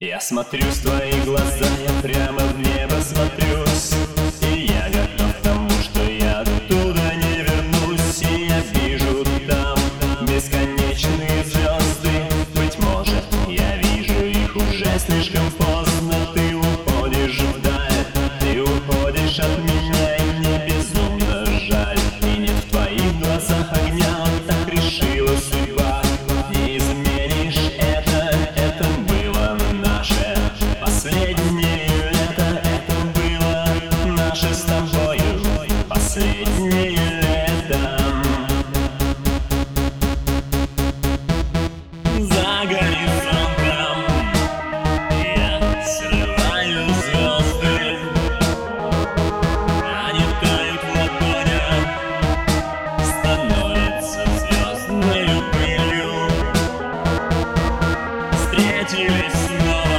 Я смотрю в твои глаза, я прямо в небо смотрюсь. Did you listen?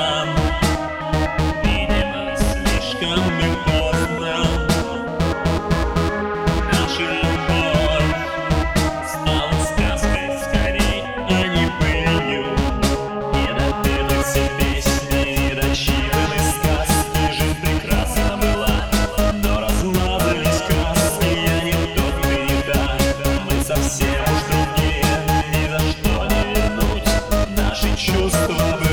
justo.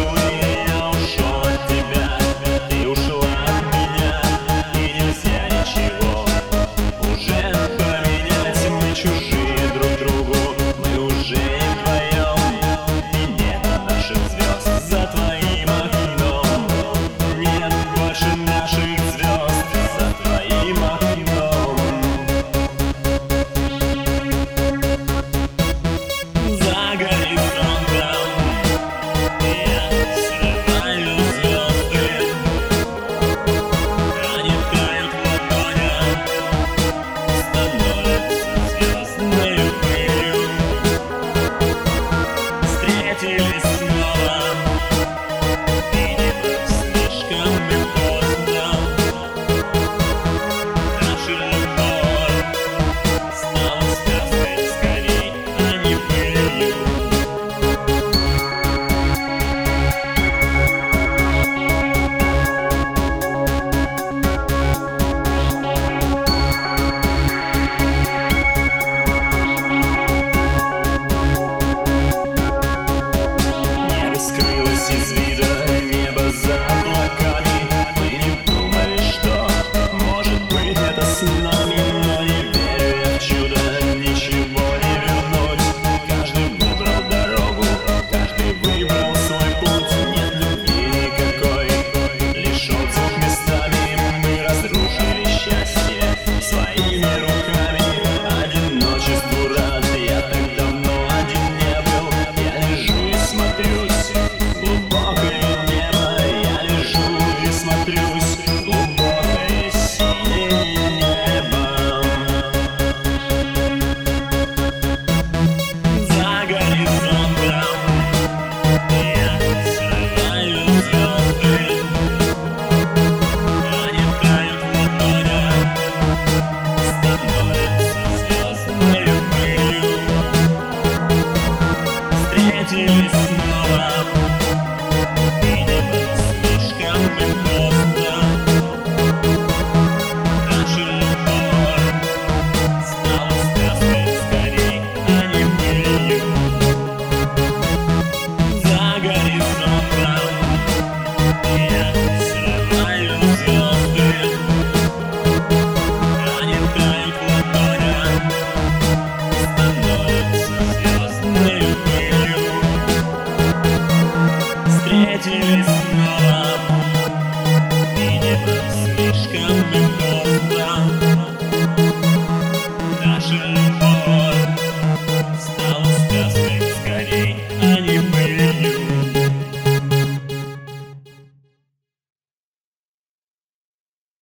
скрылась из tomorrow.